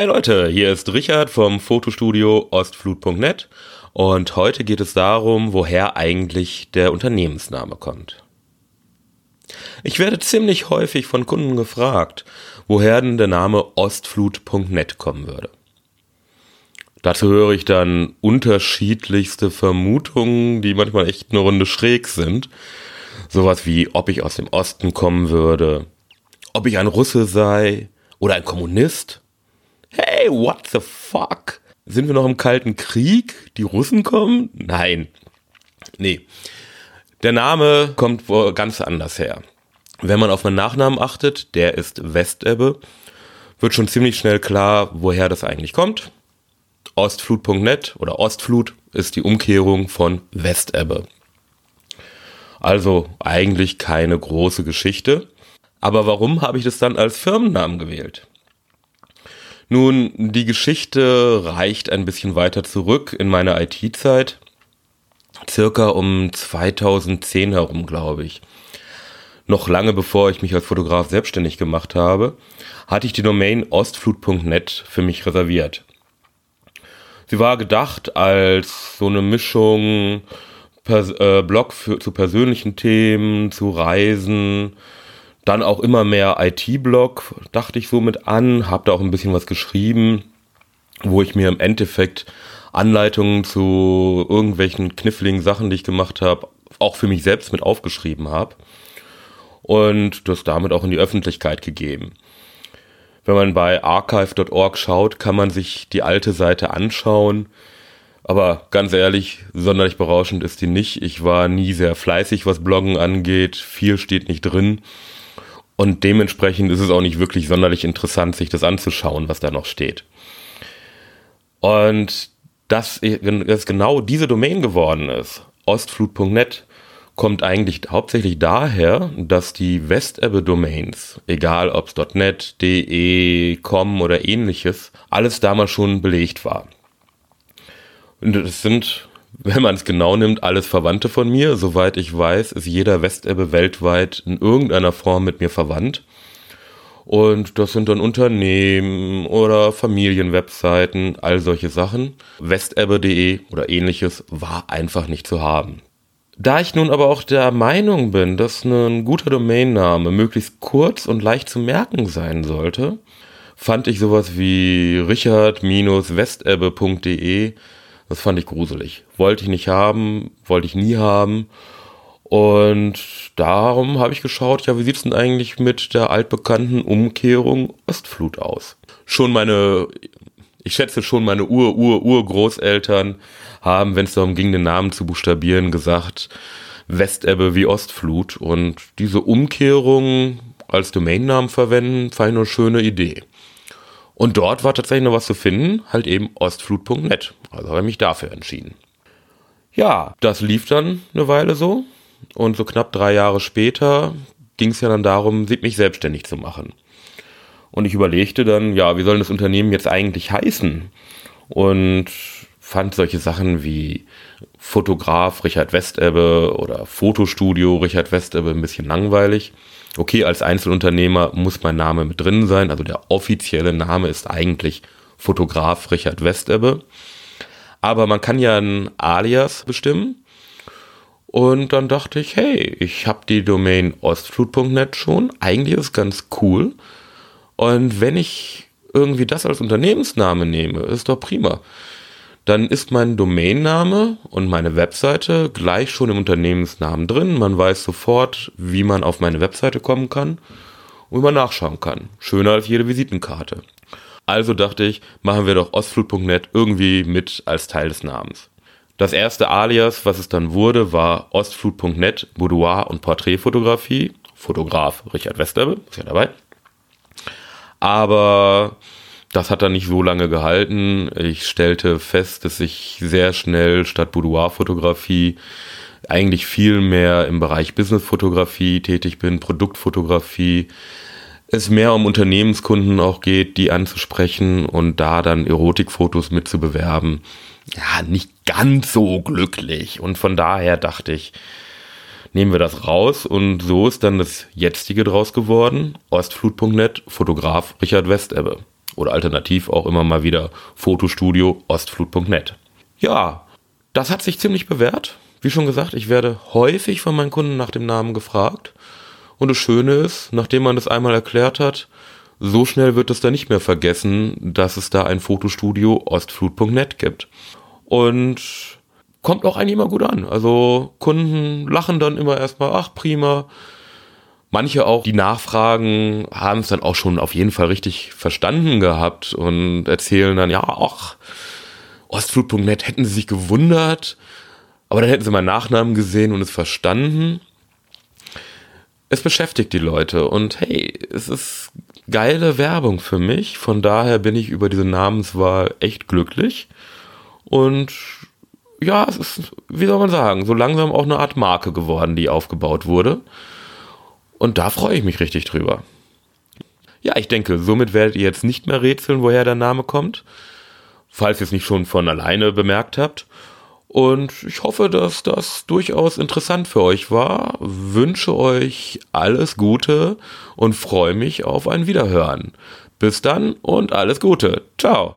Hi Leute, hier ist Richard vom Fotostudio Ostflut.net und heute geht es darum, woher eigentlich der Unternehmensname kommt. Ich werde ziemlich häufig von Kunden gefragt, woher denn der Name Ostflut.net kommen würde. Dazu höre ich dann unterschiedlichste Vermutungen, die manchmal echt eine Runde schräg sind. Sowas wie, ob ich aus dem Osten kommen würde, ob ich ein Russe sei oder ein Kommunist. Hey, what the fuck? Sind wir noch im Kalten Krieg? Die Russen kommen? Nein. Nee. Der Name kommt ganz anders her. Wenn man auf meinen Nachnamen achtet, der ist Westebbe, wird schon ziemlich schnell klar, woher das eigentlich kommt. Ostflut.net oder Ostflut ist die Umkehrung von Westebbe. Also eigentlich keine große Geschichte. Aber warum habe ich das dann als Firmennamen gewählt? Nun, die Geschichte reicht ein bisschen weiter zurück in meine IT-Zeit. Circa um 2010 herum, glaube ich. Noch lange bevor ich mich als Fotograf selbstständig gemacht habe, hatte ich die Domain ostflut.net für mich reserviert. Sie war gedacht als so eine Mischung Pers äh, Blog für, zu persönlichen Themen, zu Reisen, dann auch immer mehr IT-Blog, dachte ich so mit an, habe da auch ein bisschen was geschrieben, wo ich mir im Endeffekt Anleitungen zu irgendwelchen kniffligen Sachen, die ich gemacht habe, auch für mich selbst mit aufgeschrieben habe und das damit auch in die Öffentlichkeit gegeben. Wenn man bei archive.org schaut, kann man sich die alte Seite anschauen. Aber ganz ehrlich, sonderlich berauschend ist die nicht. Ich war nie sehr fleißig, was Bloggen angeht. Viel steht nicht drin. Und dementsprechend ist es auch nicht wirklich sonderlich interessant, sich das anzuschauen, was da noch steht. Und dass es genau diese Domain geworden ist, ostflut.net, kommt eigentlich hauptsächlich daher, dass die Westebbe-Domains, egal ob es .net, de, com oder ähnliches, alles damals schon belegt war. Und es sind, wenn man es genau nimmt, alles Verwandte von mir. Soweit ich weiß, ist jeder Westebbe weltweit in irgendeiner Form mit mir verwandt. Und das sind dann Unternehmen oder Familienwebseiten, all solche Sachen. Westebbe.de oder ähnliches war einfach nicht zu haben. Da ich nun aber auch der Meinung bin, dass ein guter Domainname möglichst kurz und leicht zu merken sein sollte, fand ich sowas wie richard-westebbe.de, das fand ich gruselig. Wollte ich nicht haben, wollte ich nie haben. Und darum habe ich geschaut, ja, wie sieht's denn eigentlich mit der altbekannten Umkehrung Ostflut aus? Schon meine, ich schätze schon meine Ur-Ur-Urgroßeltern haben, wenn es darum ging, den Namen zu buchstabieren, gesagt, Westebbe wie Ostflut. Und diese Umkehrung als Domainnamen verwenden, fand ich eine schöne Idee. Und dort war tatsächlich noch was zu finden, halt eben ostflut.net. Also habe ich mich dafür entschieden. Ja, das lief dann eine Weile so. Und so knapp drei Jahre später ging es ja dann darum, mich selbstständig zu machen. Und ich überlegte dann, ja, wie soll das Unternehmen jetzt eigentlich heißen? Und fand solche Sachen wie Fotograf Richard Westebbe oder Fotostudio Richard Westebbe ein bisschen langweilig. Okay, als Einzelunternehmer muss mein Name mit drin sein, also der offizielle Name ist eigentlich Fotograf Richard Westebbe. Aber man kann ja ein Alias bestimmen. Und dann dachte ich, hey, ich habe die Domain ostflut.net schon. Eigentlich ist es ganz cool. Und wenn ich irgendwie das als Unternehmensname nehme, ist doch prima dann ist mein Domainname und meine Webseite gleich schon im Unternehmensnamen drin. Man weiß sofort, wie man auf meine Webseite kommen kann und wie man nachschauen kann. Schöner als jede Visitenkarte. Also dachte ich, machen wir doch ostflut.net irgendwie mit als Teil des Namens. Das erste Alias, was es dann wurde, war ostflut.net Boudoir und Porträtfotografie. Fotograf Richard Westerbe, ist ja dabei. Aber das hat dann nicht so lange gehalten. Ich stellte fest, dass ich sehr schnell statt Boudoir-Fotografie eigentlich viel mehr im Bereich Business-Fotografie tätig bin, Produktfotografie. Es mehr um Unternehmenskunden auch geht, die anzusprechen und da dann Erotikfotos mitzubewerben. Ja, nicht ganz so glücklich. Und von daher dachte ich, nehmen wir das raus und so ist dann das jetzige draus geworden. Ostflut.net, Fotograf Richard Westebbe. Oder alternativ auch immer mal wieder Fotostudio ostflut.net. Ja, das hat sich ziemlich bewährt. Wie schon gesagt, ich werde häufig von meinen Kunden nach dem Namen gefragt. Und das Schöne ist, nachdem man das einmal erklärt hat, so schnell wird es da nicht mehr vergessen, dass es da ein Fotostudio ostflut.net gibt. Und kommt auch eigentlich immer gut an. Also Kunden lachen dann immer erstmal, ach prima. Manche auch, die nachfragen, haben es dann auch schon auf jeden Fall richtig verstanden gehabt und erzählen dann, ja, ach, ostflut.net hätten sie sich gewundert, aber dann hätten sie meinen Nachnamen gesehen und es verstanden. Es beschäftigt die Leute und hey, es ist geile Werbung für mich. Von daher bin ich über diese Namenswahl echt glücklich. Und ja, es ist, wie soll man sagen, so langsam auch eine Art Marke geworden, die aufgebaut wurde. Und da freue ich mich richtig drüber. Ja, ich denke, somit werdet ihr jetzt nicht mehr rätseln, woher der Name kommt. Falls ihr es nicht schon von alleine bemerkt habt. Und ich hoffe, dass das durchaus interessant für euch war. Wünsche euch alles Gute und freue mich auf ein Wiederhören. Bis dann und alles Gute. Ciao.